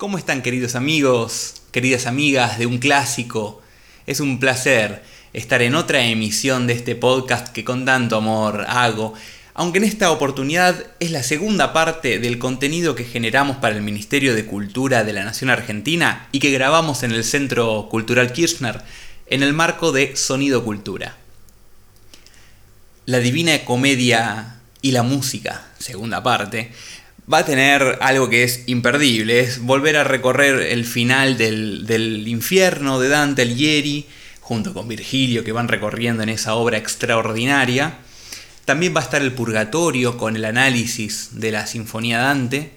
¿Cómo están queridos amigos, queridas amigas de un clásico? Es un placer estar en otra emisión de este podcast que con tanto amor hago, aunque en esta oportunidad es la segunda parte del contenido que generamos para el Ministerio de Cultura de la Nación Argentina y que grabamos en el Centro Cultural Kirchner en el marco de Sonido Cultura. La Divina Comedia y la Música, segunda parte, va a tener algo que es imperdible, es volver a recorrer el final del, infierno de Dante Alighieri, junto con Virgilio, que van recorriendo en esa obra extraordinaria. También va a estar el Purgatorio con el análisis de la Sinfonía Dante.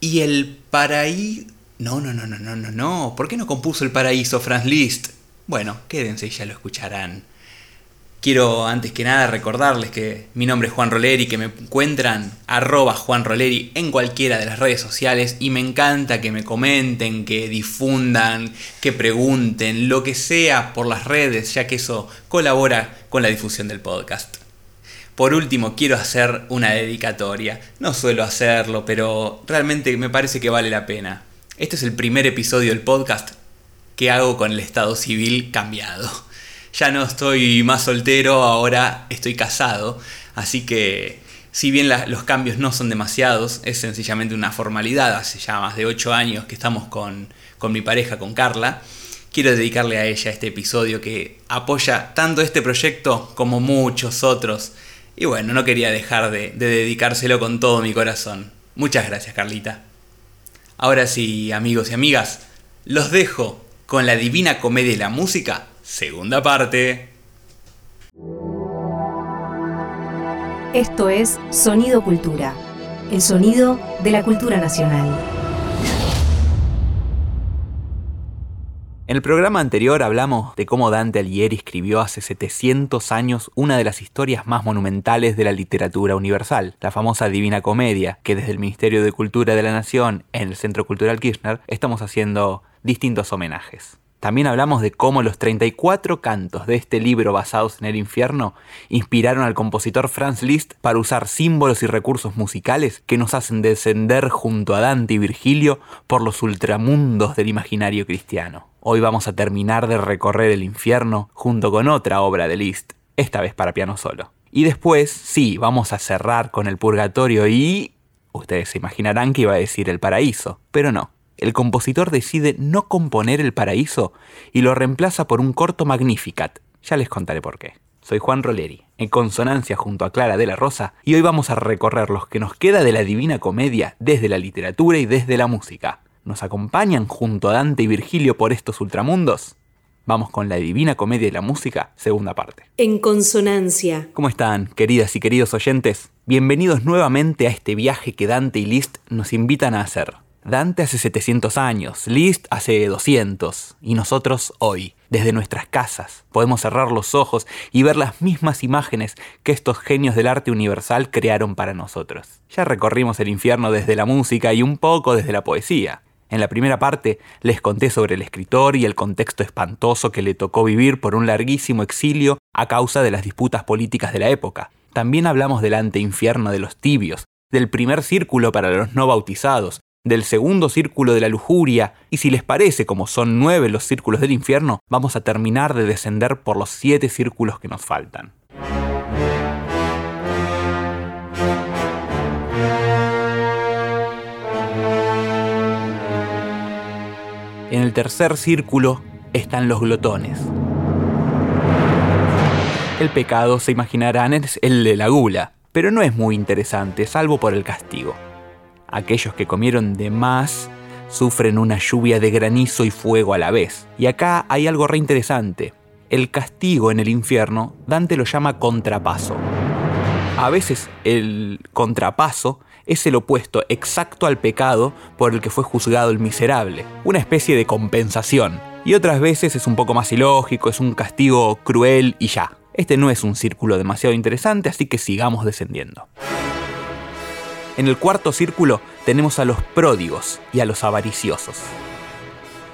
Y el Paraíso... No, no, no, no, no, no, no. ¿Por qué no compuso el Paraíso Franz Liszt? Bueno, quédense y ya lo escucharán. Quiero antes que nada recordarles que mi nombre es Juan Roleri, que me encuentran arroba Juan Roleri en cualquiera de las redes sociales y me encanta que me comenten, que difundan, que pregunten, lo que sea por las redes, ya que eso colabora con la difusión del podcast. Por último, quiero hacer una dedicatoria. No suelo hacerlo, pero realmente me parece que vale la pena. Este es el primer episodio del podcast que hago con el estado civil cambiado ya no estoy más soltero, ahora estoy casado, así que si bien los cambios no son demasiados, es sencillamente una formalidad, hace ya más de 8 años que estamos con, mi pareja, con Carla, quiero dedicarle a ella este episodio que apoya tanto este proyecto como muchos otros. Y bueno, no quería dejar de, de dedicárselo con todo mi corazón. Muchas gracias, Carlita. Ahora sí, amigos y amigas, los dejo con la divina comedia y la música Segunda parte. Esto es Sonido Cultura, el sonido de la cultura nacional. En el programa anterior hablamos de cómo Dante Alighieri escribió hace 700 años una de las historias más monumentales de la literatura universal, la famosa Divina Comedia, que desde el Ministerio de Cultura de la Nación, en el Centro Cultural Kirchner, estamos haciendo distintos homenajes. También hablamos de cómo los 34 cantos de este libro basados en el infierno inspiraron al compositor Franz Liszt para usar símbolos y recursos musicales que nos hacen descender junto a Dante y Virgilio por los ultramundos del imaginario cristiano. Hoy vamos a terminar de recorrer el infierno junto con otra obra de Liszt, esta vez para piano solo. Y después, sí, vamos a cerrar con el purgatorio y... Ustedes se imaginarán que iba a decir el paraíso, pero no el compositor decide no componer El Paraíso y lo reemplaza por un corto Magnificat. Ya les contaré por qué. Soy Juan Roleri, en consonancia junto a Clara de la Rosa, y hoy vamos a recorrer los que nos queda de la Divina Comedia desde la literatura y desde la música. ¿Nos acompañan junto a Dante y Virgilio por estos ultramundos? Vamos con la Divina Comedia y la música, segunda parte. En consonancia. ¿Cómo están, queridas y queridos oyentes? Bienvenidos nuevamente a este viaje que Dante y Liszt nos invitan a hacer. Dante hace 700 años, Liszt hace 200 y nosotros hoy, desde nuestras casas, podemos cerrar los ojos y ver las mismas imágenes que estos genios del arte universal crearon para nosotros. Ya recorrimos el infierno desde la música y un poco desde la poesía. En la primera parte les conté sobre el escritor y el contexto espantoso que le tocó vivir por un larguísimo exilio a causa de las disputas políticas de la época. También hablamos del anteinfierno de los tibios, del primer círculo para los no bautizados, del segundo círculo de la lujuria, y si les parece, como son nueve los círculos del infierno, vamos a terminar de descender por los siete círculos que nos faltan. En el tercer círculo están los glotones. El pecado, se imaginarán, es el de la gula, pero no es muy interesante, salvo por el castigo. Aquellos que comieron de más sufren una lluvia de granizo y fuego a la vez. Y acá hay algo re interesante. El castigo en el infierno, Dante lo llama contrapaso. A veces el contrapaso es el opuesto exacto al pecado por el que fue juzgado el miserable, una especie de compensación. Y otras veces es un poco más ilógico, es un castigo cruel y ya. Este no es un círculo demasiado interesante, así que sigamos descendiendo. En el cuarto círculo tenemos a los pródigos y a los avariciosos.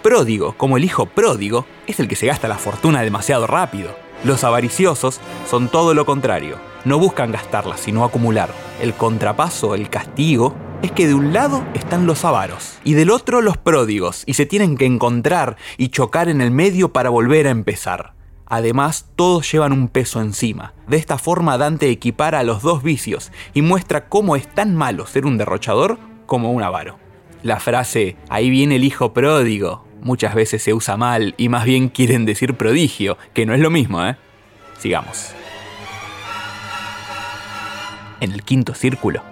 Pródigo, como el hijo pródigo, es el que se gasta la fortuna demasiado rápido. Los avariciosos son todo lo contrario. No buscan gastarla, sino acumular. El contrapaso, el castigo, es que de un lado están los avaros y del otro los pródigos, y se tienen que encontrar y chocar en el medio para volver a empezar. Además, todos llevan un peso encima. De esta forma Dante equipara a los dos vicios y muestra cómo es tan malo ser un derrochador como un avaro. La frase, ahí viene el hijo pródigo, muchas veces se usa mal y más bien quieren decir prodigio, que no es lo mismo, ¿eh? Sigamos. En el quinto círculo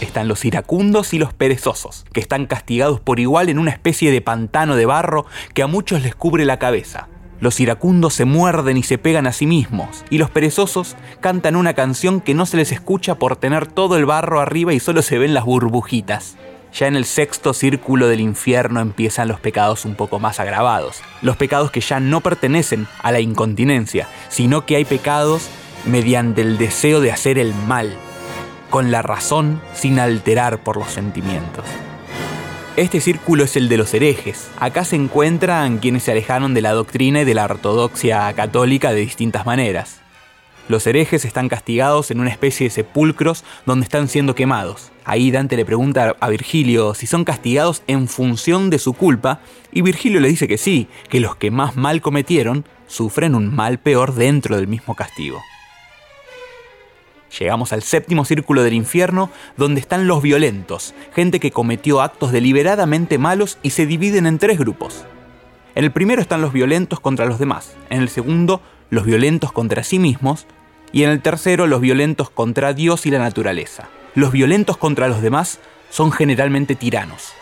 están los iracundos y los perezosos, que están castigados por igual en una especie de pantano de barro que a muchos les cubre la cabeza. Los iracundos se muerden y se pegan a sí mismos, y los perezosos cantan una canción que no se les escucha por tener todo el barro arriba y solo se ven las burbujitas. Ya en el sexto círculo del infierno empiezan los pecados un poco más agravados, los pecados que ya no pertenecen a la incontinencia, sino que hay pecados mediante el deseo de hacer el mal, con la razón sin alterar por los sentimientos. Este círculo es el de los herejes. Acá se encuentran quienes se alejaron de la doctrina y de la ortodoxia católica de distintas maneras. Los herejes están castigados en una especie de sepulcros donde están siendo quemados. Ahí Dante le pregunta a Virgilio si son castigados en función de su culpa y Virgilio le dice que sí, que los que más mal cometieron sufren un mal peor dentro del mismo castigo. Llegamos al séptimo círculo del infierno, donde están los violentos, gente que cometió actos deliberadamente malos y se dividen en tres grupos. En el primero están los violentos contra los demás, en el segundo los violentos contra sí mismos y en el tercero los violentos contra Dios y la naturaleza. Los violentos contra los demás son generalmente tiranos.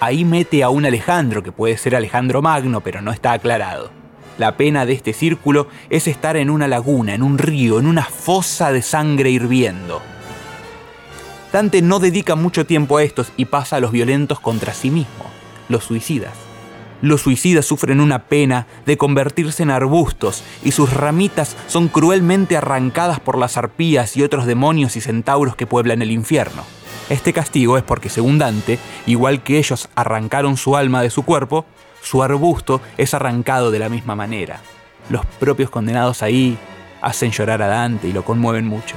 Ahí mete a un Alejandro, que puede ser Alejandro Magno, pero no está aclarado. La pena de este círculo es estar en una laguna, en un río, en una fosa de sangre hirviendo. Dante no dedica mucho tiempo a estos y pasa a los violentos contra sí mismo, los suicidas. Los suicidas sufren una pena de convertirse en arbustos y sus ramitas son cruelmente arrancadas por las arpías y otros demonios y centauros que pueblan el infierno. Este castigo es porque, según Dante, igual que ellos arrancaron su alma de su cuerpo, su arbusto es arrancado de la misma manera. Los propios condenados ahí hacen llorar a Dante y lo conmueven mucho.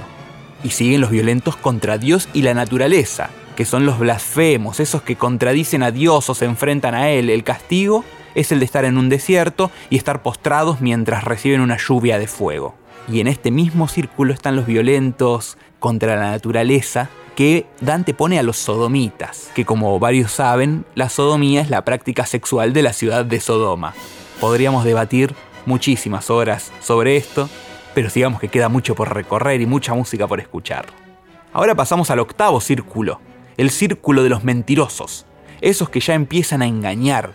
Y siguen los violentos contra Dios y la naturaleza, que son los blasfemos, esos que contradicen a Dios o se enfrentan a Él. El castigo es el de estar en un desierto y estar postrados mientras reciben una lluvia de fuego. Y en este mismo círculo están los violentos contra la naturaleza, que Dante pone a los sodomitas, que como varios saben, la sodomía es la práctica sexual de la ciudad de Sodoma. Podríamos debatir muchísimas horas sobre esto, pero digamos que queda mucho por recorrer y mucha música por escuchar. Ahora pasamos al octavo círculo, el círculo de los mentirosos, esos que ya empiezan a engañar.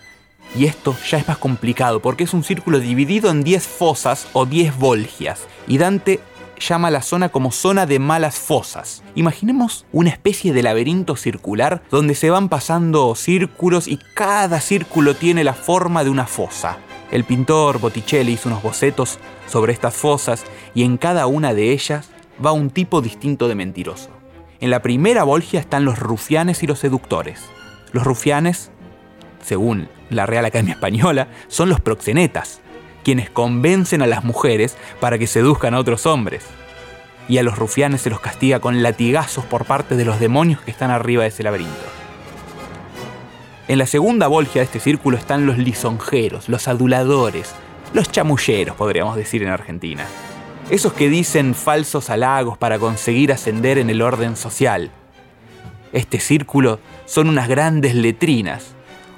Y esto ya es más complicado porque es un círculo dividido en 10 fosas o 10 volgias, y Dante llama la zona como zona de malas fosas. Imaginemos una especie de laberinto circular donde se van pasando círculos y cada círculo tiene la forma de una fosa. El pintor Botticelli hizo unos bocetos sobre estas fosas y en cada una de ellas va un tipo distinto de mentiroso. En la primera bolgia están los rufianes y los seductores. Los rufianes, según la Real Academia Española, son los proxenetas, quienes convencen a las mujeres para que seduzcan a otros hombres. Y a los rufianes se los castiga con latigazos por parte de los demonios que están arriba de ese laberinto. En la segunda bolgia de este círculo están los lisonjeros, los aduladores, los chamulleros, podríamos decir en Argentina. Esos que dicen falsos halagos para conseguir ascender en el orden social. Este círculo son unas grandes letrinas.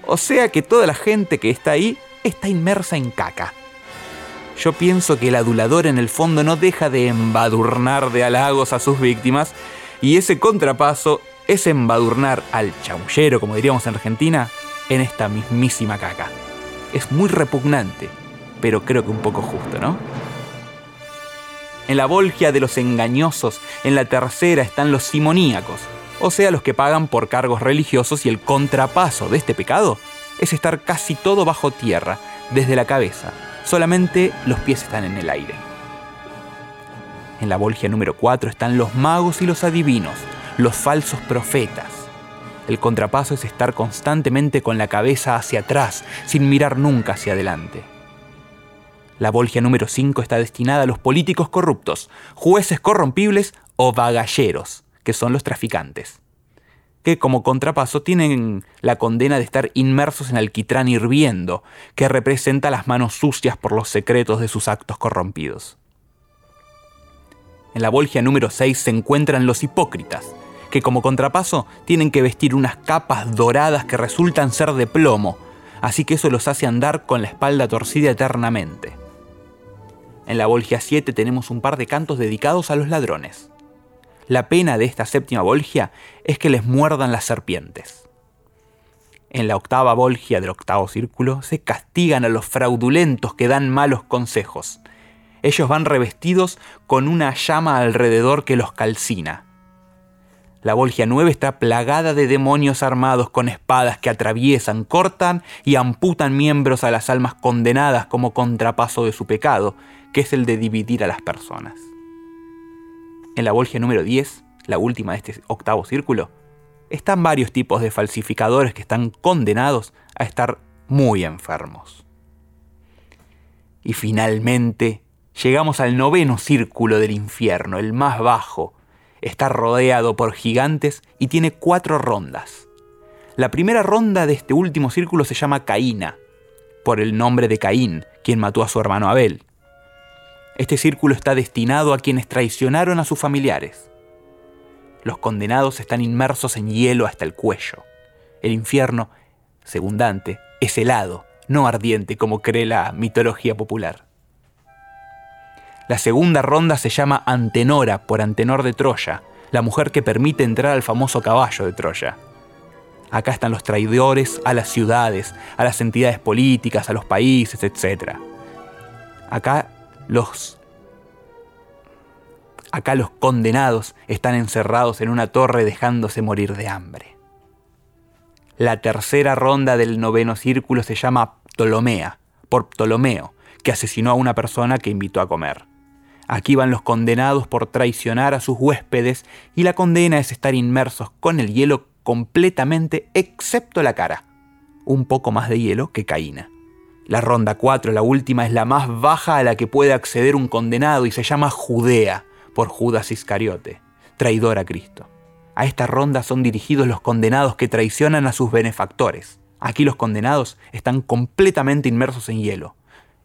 O sea que toda la gente que está ahí está inmersa en caca. Yo pienso que el adulador en el fondo no deja de embadurnar de halagos a sus víctimas y ese contrapaso es embadurnar al chamullero, como diríamos en Argentina, en esta mismísima caca. Es muy repugnante, pero creo que un poco justo, ¿no? En la Volgia de los engañosos, en la tercera están los simoníacos, o sea, los que pagan por cargos religiosos y el contrapaso de este pecado es estar casi todo bajo tierra, desde la cabeza, solamente los pies están en el aire. En la Volgia número 4 están los magos y los adivinos, los falsos profetas. El contrapaso es estar constantemente con la cabeza hacia atrás, sin mirar nunca hacia adelante. La Volgia número 5 está destinada a los políticos corruptos, jueces corrompibles o vagalleros, que son los traficantes, que como contrapaso tienen la condena de estar inmersos en alquitrán hirviendo, que representa las manos sucias por los secretos de sus actos corrompidos. En la Volgia número 6 se encuentran los hipócritas, que como contrapaso tienen que vestir unas capas doradas que resultan ser de plomo, así que eso los hace andar con la espalda torcida eternamente. En la Volgia 7 tenemos un par de cantos dedicados a los ladrones. La pena de esta séptima Volgia es que les muerdan las serpientes. En la octava Volgia del octavo círculo se castigan a los fraudulentos que dan malos consejos, ellos van revestidos con una llama alrededor que los calcina. La Volgia 9 está plagada de demonios armados con espadas que atraviesan, cortan y amputan miembros a las almas condenadas como contrapaso de su pecado, que es el de dividir a las personas. En la Volgia número 10, la última de este octavo círculo, están varios tipos de falsificadores que están condenados a estar muy enfermos. Y finalmente, Llegamos al noveno círculo del infierno, el más bajo. Está rodeado por gigantes y tiene cuatro rondas. La primera ronda de este último círculo se llama Caína, por el nombre de Caín, quien mató a su hermano Abel. Este círculo está destinado a quienes traicionaron a sus familiares. Los condenados están inmersos en hielo hasta el cuello. El infierno, según Dante, es helado, no ardiente como cree la mitología popular. La segunda ronda se llama Antenora por Antenor de Troya, la mujer que permite entrar al famoso caballo de Troya. Acá están los traidores a las ciudades, a las entidades políticas, a los países, etc. Acá los Acá los condenados están encerrados en una torre dejándose morir de hambre. La tercera ronda del noveno círculo se llama Ptolomea, por Ptolomeo, que asesinó a una persona que invitó a comer. Aquí van los condenados por traicionar a sus huéspedes y la condena es estar inmersos con el hielo completamente excepto la cara. Un poco más de hielo que caína. La ronda 4, la última, es la más baja a la que puede acceder un condenado y se llama Judea por Judas Iscariote, traidor a Cristo. A esta ronda son dirigidos los condenados que traicionan a sus benefactores. Aquí los condenados están completamente inmersos en hielo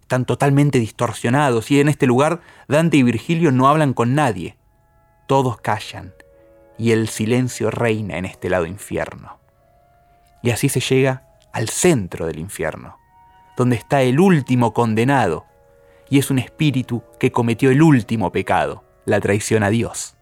están totalmente distorsionados y en este lugar Dante y Virgilio no hablan con nadie. Todos callan y el silencio reina en este lado infierno. Y así se llega al centro del infierno, donde está el último condenado, y es un espíritu que cometió el último pecado, la traición a Dios.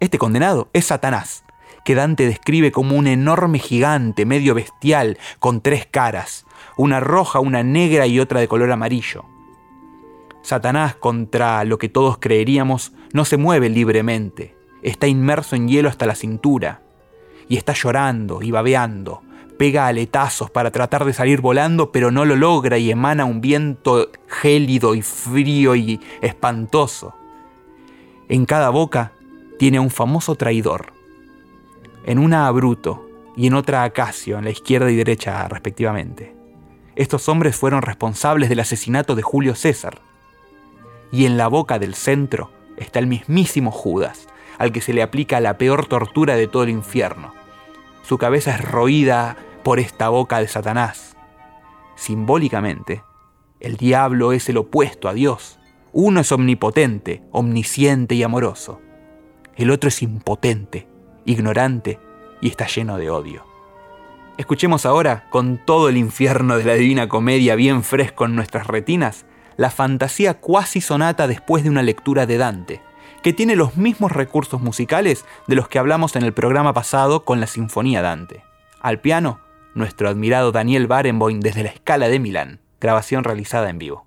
Este condenado es Satanás, que Dante describe como un enorme gigante medio bestial con tres caras, una roja, una negra y otra de color amarillo. Satanás, contra lo que todos creeríamos, no se mueve libremente, está inmerso en hielo hasta la cintura, y está llorando y babeando, pega aletazos para tratar de salir volando, pero no lo logra y emana un viento gélido y frío y espantoso. En cada boca tiene un famoso traidor, en una a Bruto y en otra a Casio, en la izquierda y derecha respectivamente. Estos hombres fueron responsables del asesinato de Julio César. Y en la boca del centro está el mismísimo Judas, al que se le aplica la peor tortura de todo el infierno. Su cabeza es roída por esta boca de Satanás. Simbólicamente, el diablo es el opuesto a Dios. Uno es omnipotente, omnisciente y amoroso. El otro es impotente, ignorante y está lleno de odio. Escuchemos ahora, con todo el infierno de la Divina Comedia bien fresco en nuestras retinas, la fantasía cuasi sonata después de una lectura de Dante, que tiene los mismos recursos musicales de los que hablamos en el programa pasado con la Sinfonía Dante. Al piano, nuestro admirado Daniel Barenboim desde la Escala de Milán, grabación realizada en vivo.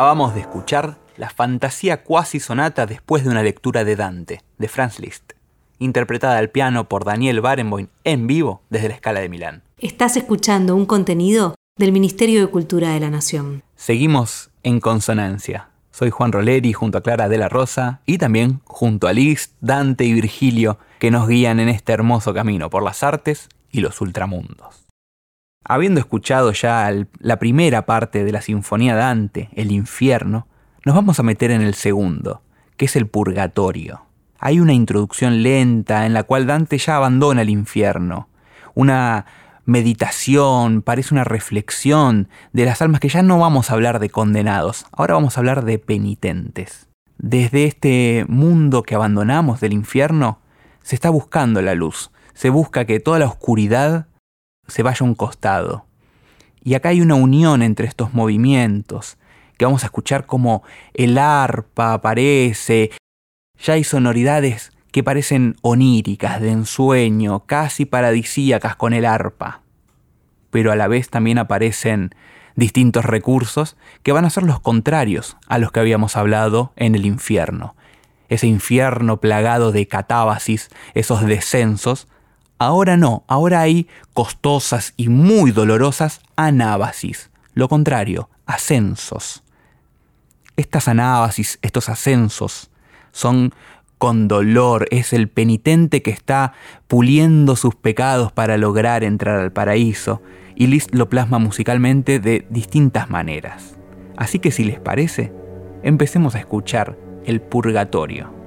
Acabamos de escuchar la fantasía cuasi sonata después de una lectura de Dante, de Franz Liszt, interpretada al piano por Daniel Barenboim en vivo desde la Escala de Milán. Estás escuchando un contenido del Ministerio de Cultura de la Nación. Seguimos en consonancia. Soy Juan Roleri junto a Clara de la Rosa y también junto a Liszt, Dante y Virgilio que nos guían en este hermoso camino por las artes y los ultramundos. Habiendo escuchado ya la primera parte de la Sinfonía Dante, el infierno, nos vamos a meter en el segundo, que es el purgatorio. Hay una introducción lenta en la cual Dante ya abandona el infierno, una meditación, parece una reflexión de las almas que ya no vamos a hablar de condenados, ahora vamos a hablar de penitentes. Desde este mundo que abandonamos del infierno, se está buscando la luz, se busca que toda la oscuridad se vaya a un costado. Y acá hay una unión entre estos movimientos, que vamos a escuchar como el arpa aparece, ya hay sonoridades que parecen oníricas, de ensueño, casi paradisíacas con el arpa. Pero a la vez también aparecen distintos recursos que van a ser los contrarios a los que habíamos hablado en el infierno. Ese infierno plagado de catábasis, esos descensos, Ahora no, ahora hay costosas y muy dolorosas anábasis, lo contrario, ascensos. Estas anábasis, estos ascensos, son con dolor, es el penitente que está puliendo sus pecados para lograr entrar al paraíso, y Liszt lo plasma musicalmente de distintas maneras. Así que si les parece, empecemos a escuchar el purgatorio.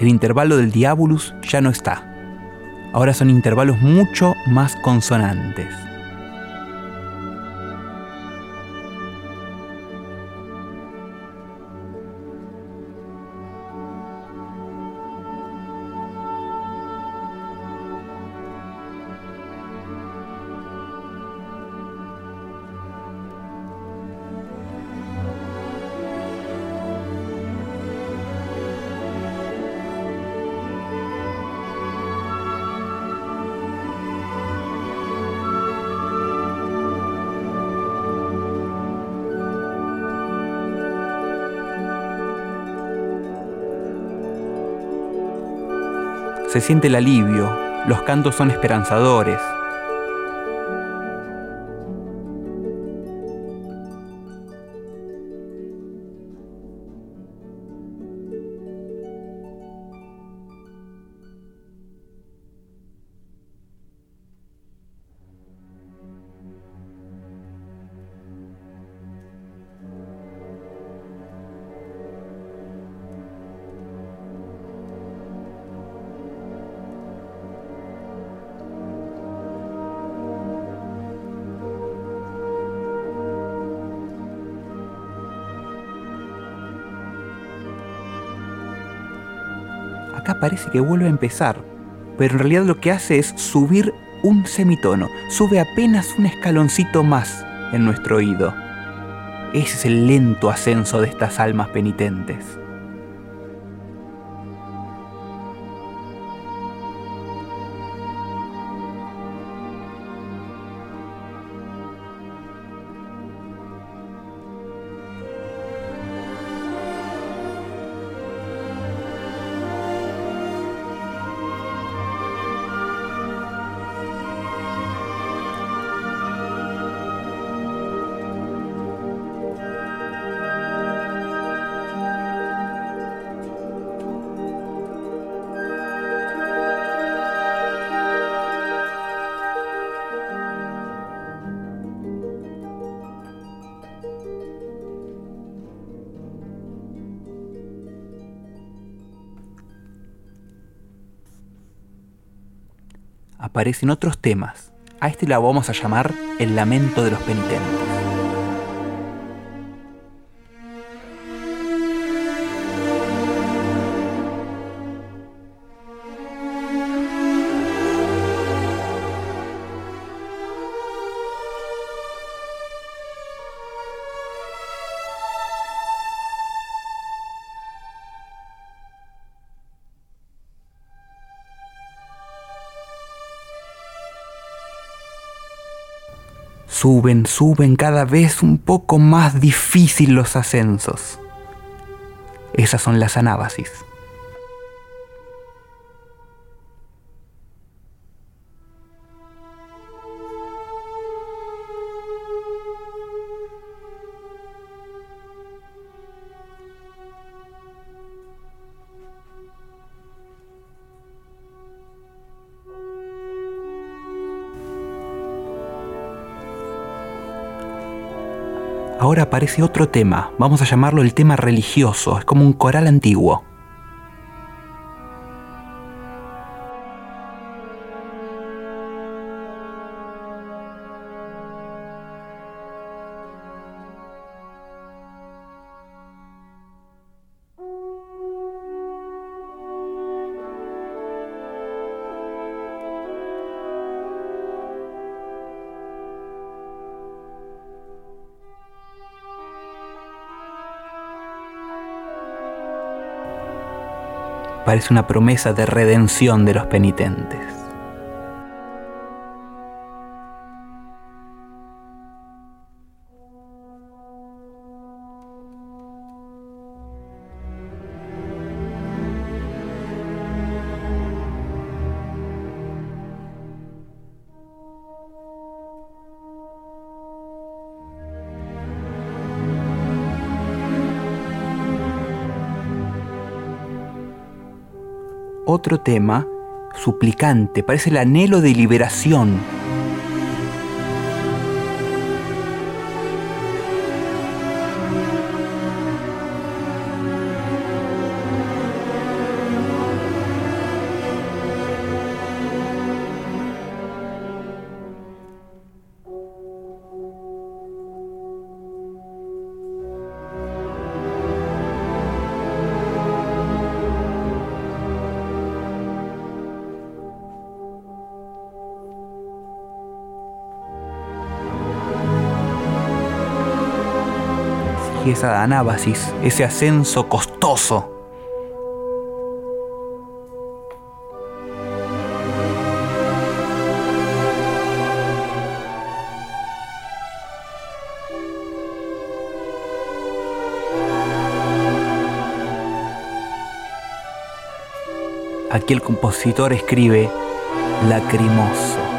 El intervalo del diabolus ya no está. Ahora son intervalos mucho más consonantes. Se siente el alivio, los cantos son esperanzadores, parece que vuelve a empezar, pero en realidad lo que hace es subir un semitono, sube apenas un escaloncito más en nuestro oído. Ese es el lento ascenso de estas almas penitentes. Aparecen otros temas. A este la vamos a llamar el lamento de los penitentes. Suben, suben cada vez un poco más difícil los ascensos. Esas son las anábasis. Ahora aparece otro tema, vamos a llamarlo el tema religioso, es como un coral antiguo. Parece una promesa de redención de los penitentes. Otro tema suplicante, parece el anhelo de liberación esa anábasis, ese ascenso costoso. Aquí el compositor escribe lacrimoso.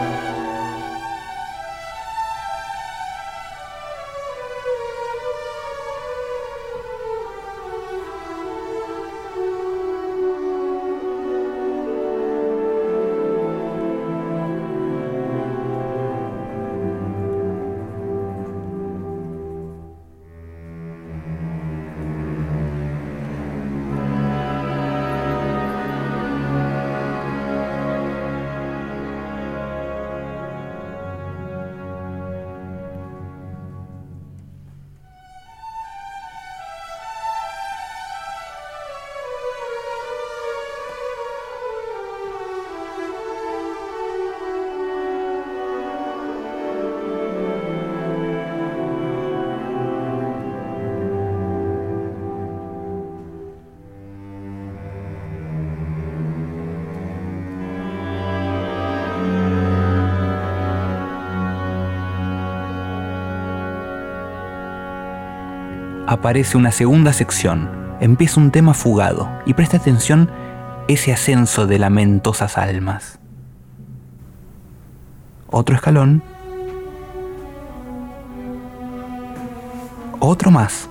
Aparece una segunda sección. Empieza un tema fugado y presta atención ese ascenso de lamentosas almas. Otro escalón. Otro más.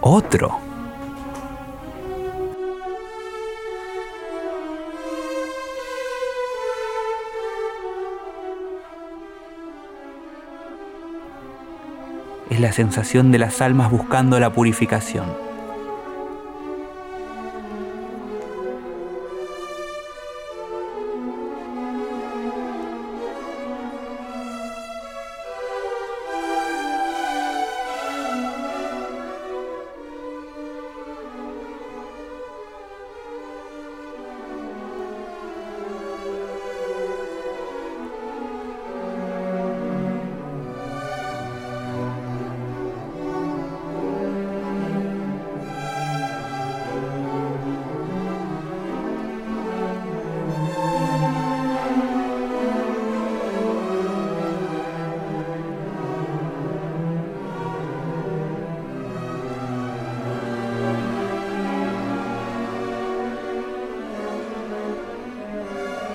Otro. Es la sensación de las almas buscando la purificación.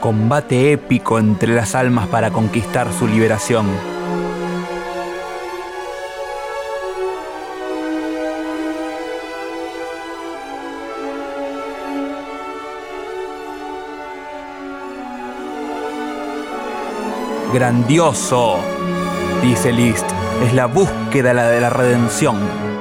Combate épico entre las almas para conquistar su liberación. Grandioso, dice Liszt, es la búsqueda de la redención.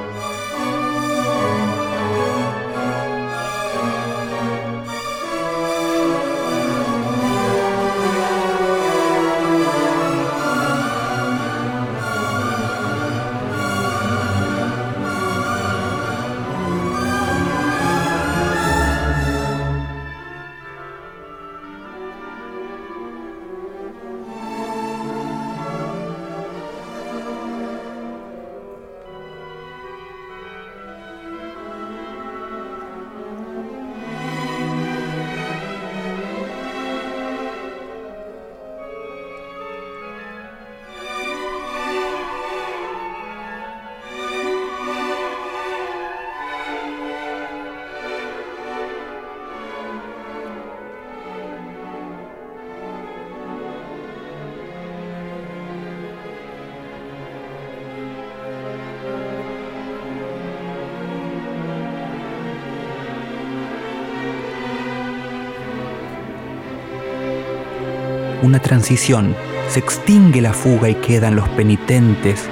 Una transición, se extingue la fuga y quedan los penitentes,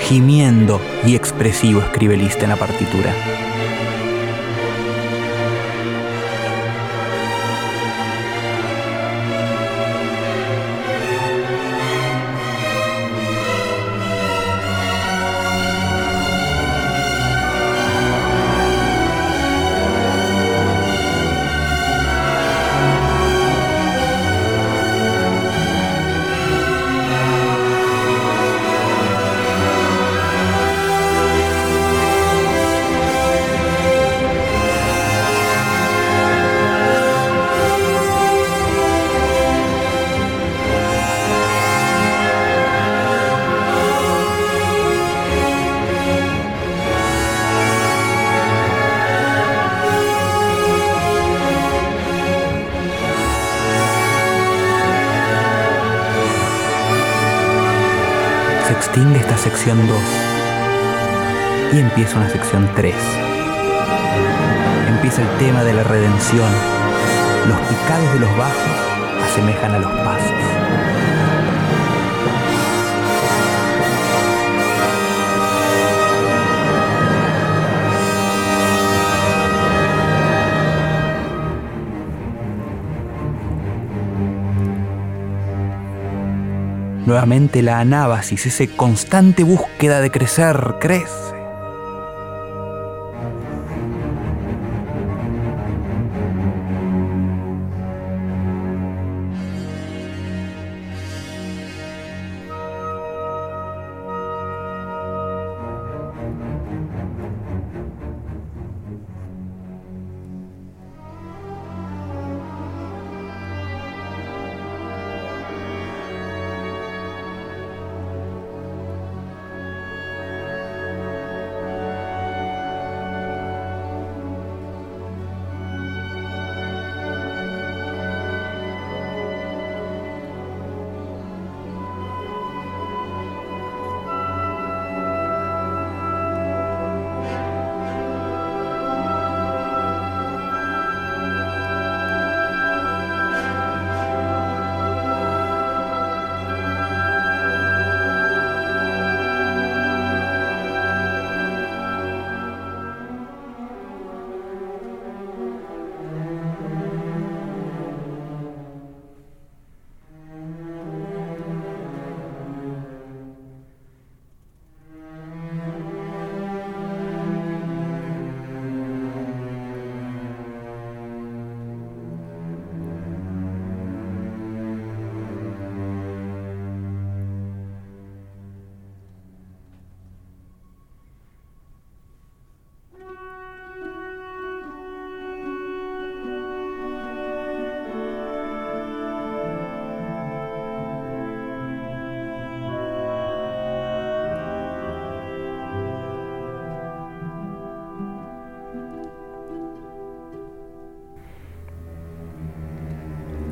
gimiendo y expresivo escribe Lista en la partitura. Sección 2 y empieza una sección 3. Empieza el tema de la redención. Los picados de los bajos asemejan a los pasos. Nuevamente la anábasis, ese constante búsqueda de crecer, crece.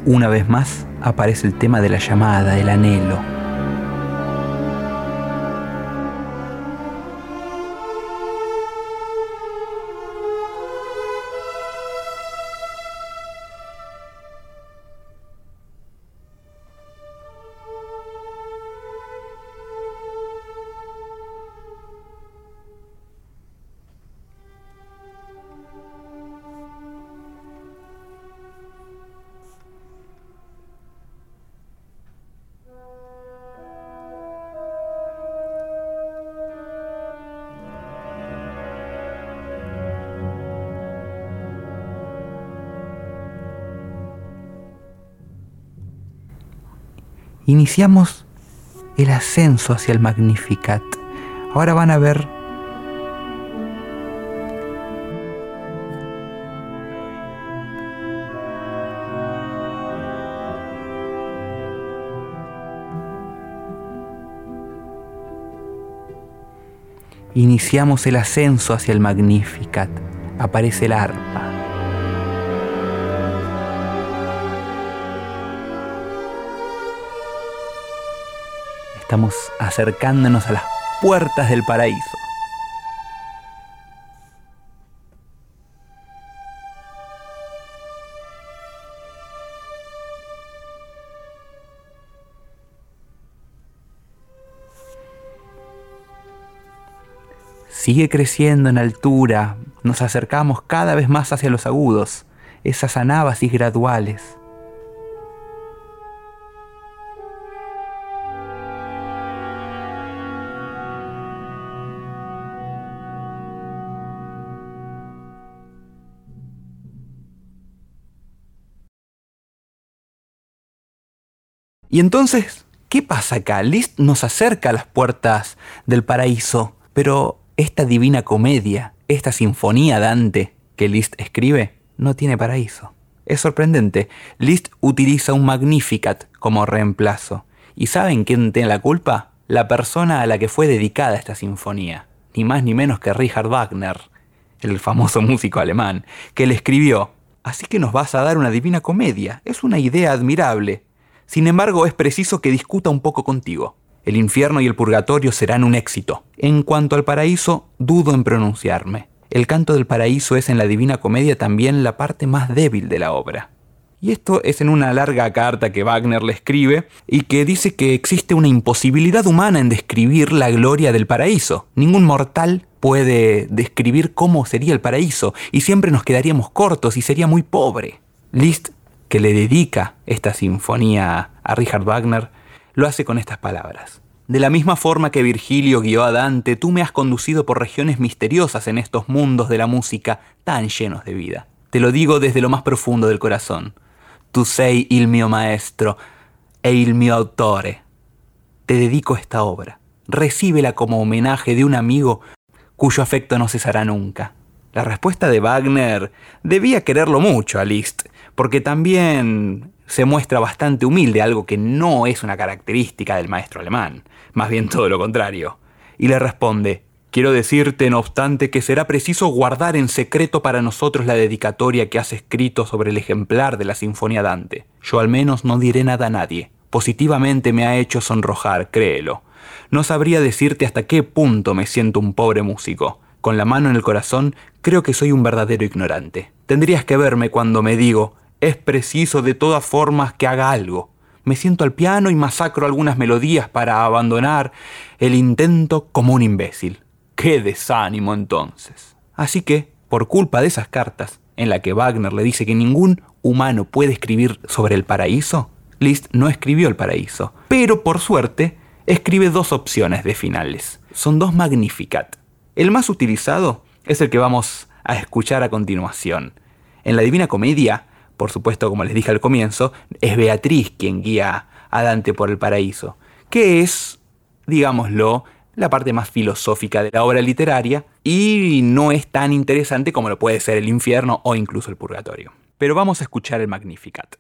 Una vez más aparece el tema de la llamada, el anhelo. Iniciamos el ascenso hacia el Magnificat. Ahora van a ver Iniciamos el ascenso hacia el Magnificat. Aparece el arpa. Estamos acercándonos a las puertas del paraíso. Sigue creciendo en altura, nos acercamos cada vez más hacia los agudos, esas anábasis graduales. Y entonces, ¿qué pasa acá? Liszt nos acerca a las puertas del paraíso, pero esta divina comedia, esta sinfonía Dante que Liszt escribe, no tiene paraíso. Es sorprendente, Liszt utiliza un Magnificat como reemplazo. ¿Y saben quién tiene la culpa? La persona a la que fue dedicada esta sinfonía, ni más ni menos que Richard Wagner, el famoso músico alemán, que le escribió, así que nos vas a dar una divina comedia, es una idea admirable, sin embargo, es preciso que discuta un poco contigo. El infierno y el purgatorio serán un éxito. En cuanto al paraíso, dudo en pronunciarme. El canto del paraíso es en la Divina Comedia también la parte más débil de la obra. Y esto es en una larga carta que Wagner le escribe y que dice que existe una imposibilidad humana en describir la gloria del paraíso. Ningún mortal puede describir cómo sería el paraíso y siempre nos quedaríamos cortos y sería muy pobre. Liszt que le dedica esta sinfonía a Richard Wagner, lo hace con estas palabras. De la misma forma que Virgilio guió a Dante, tú me has conducido por regiones misteriosas en estos mundos de la música tan llenos de vida. Te lo digo desde lo más profundo del corazón. Tu sei il mio maestro e il mio autore. Te dedico esta obra. Recíbela como homenaje de un amigo cuyo afecto no cesará nunca. La respuesta de Wagner debía quererlo mucho a Liszt, porque también se muestra bastante humilde, algo que no es una característica del maestro alemán, más bien todo lo contrario. Y le responde, quiero decirte, no obstante, que será preciso guardar en secreto para nosotros la dedicatoria que has escrito sobre el ejemplar de la Sinfonía Dante. Yo al menos no diré nada a nadie. Positivamente me ha hecho sonrojar, créelo. No sabría decirte hasta qué punto me siento un pobre músico. Con la mano en el corazón, creo que soy un verdadero ignorante. Tendrías que verme cuando me digo, es preciso de todas formas que haga algo. Me siento al piano y masacro algunas melodías para abandonar el intento como un imbécil. ¡Qué desánimo entonces! Así que, por culpa de esas cartas, en la que Wagner le dice que ningún humano puede escribir sobre el paraíso, Liszt no escribió el paraíso, pero por suerte escribe dos opciones de finales. Son dos Magnificat. El más utilizado es el que vamos a escuchar a continuación. En la Divina Comedia, por supuesto, como les dije al comienzo, es Beatriz quien guía a Dante por el paraíso, que es, digámoslo, la parte más filosófica de la obra literaria y no es tan interesante como lo puede ser el infierno o incluso el purgatorio. Pero vamos a escuchar el Magnificat.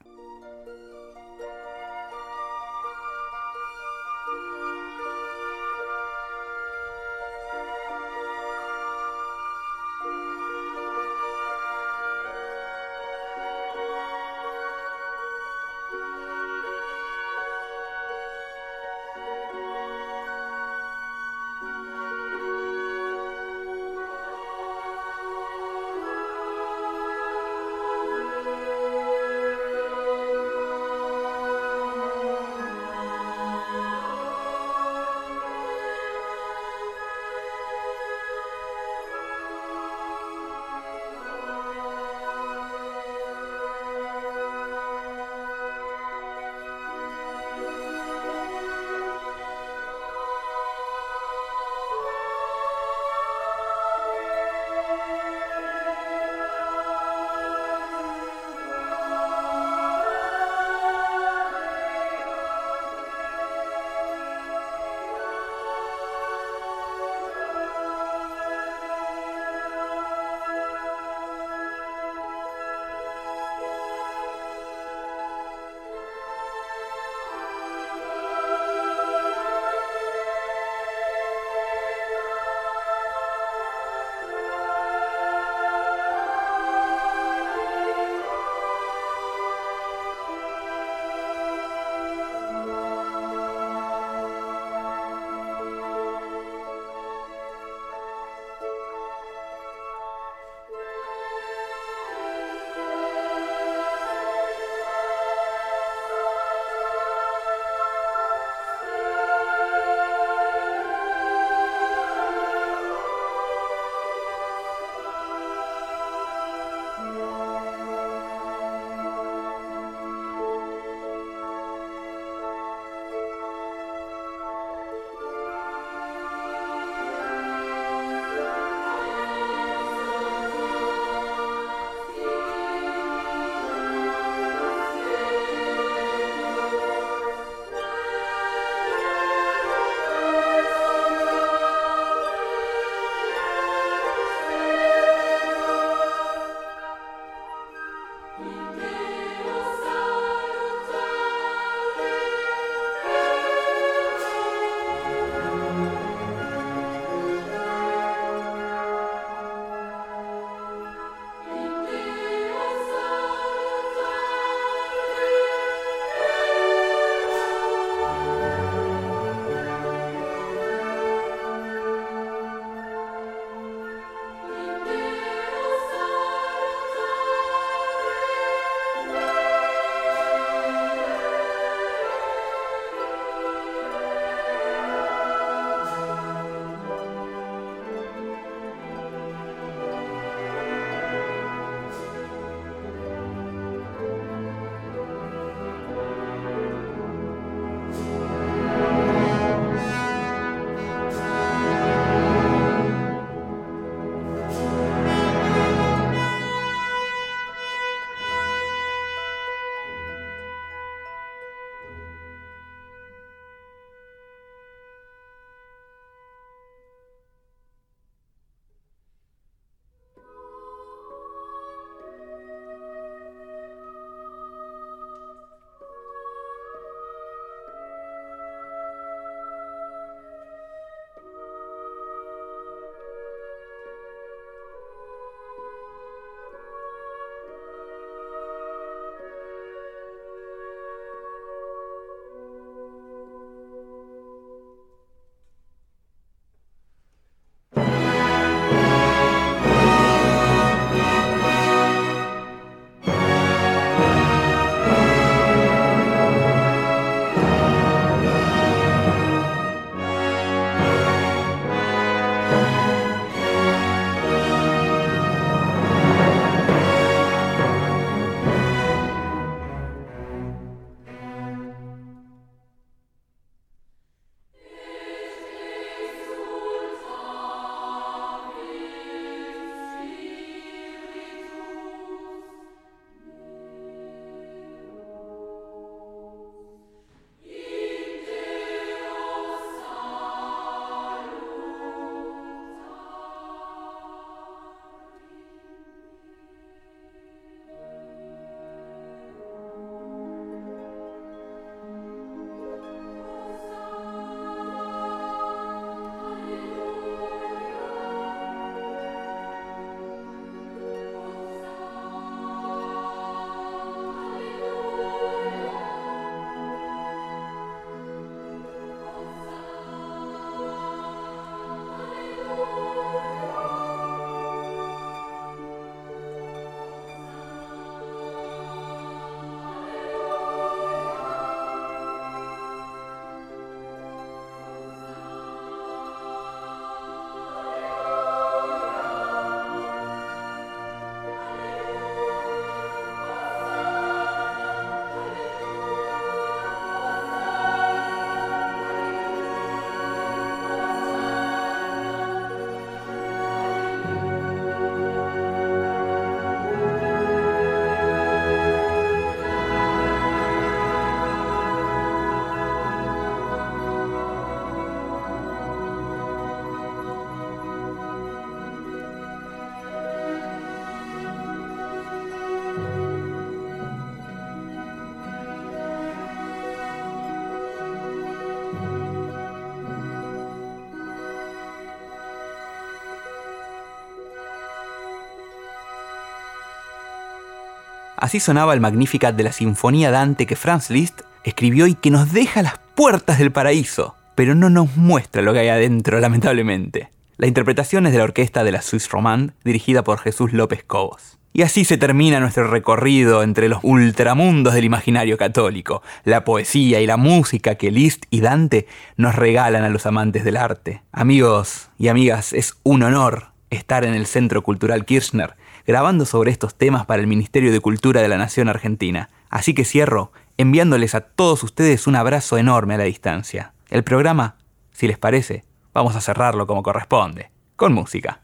Así sonaba el Magnificat de la Sinfonía Dante que Franz Liszt escribió y que nos deja las puertas del paraíso, pero no nos muestra lo que hay adentro, lamentablemente. La interpretación es de la orquesta de la Suisse Romande, dirigida por Jesús López Cobos. Y así se termina nuestro recorrido entre los ultramundos del imaginario católico, la poesía y la música que Liszt y Dante nos regalan a los amantes del arte. Amigos y amigas, es un honor estar en el Centro Cultural Kirchner grabando sobre estos temas para el Ministerio de Cultura de la Nación Argentina. Así que cierro enviándoles a todos ustedes un abrazo enorme a la distancia. El programa, si les parece, vamos a cerrarlo como corresponde, con música.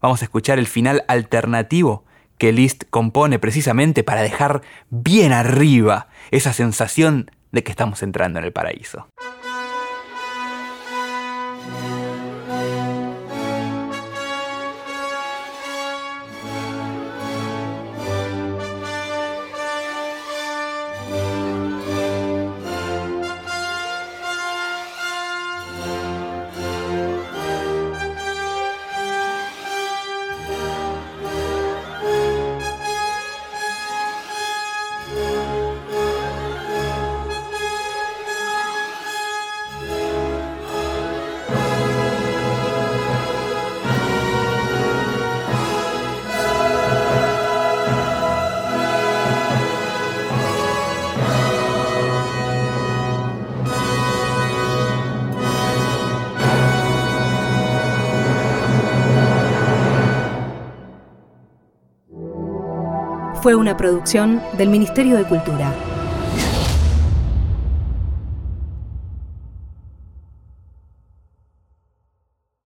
Vamos a escuchar el final alternativo que Liszt compone precisamente para dejar bien arriba esa sensación de que estamos entrando en el paraíso. Una producción del Ministerio de Cultura.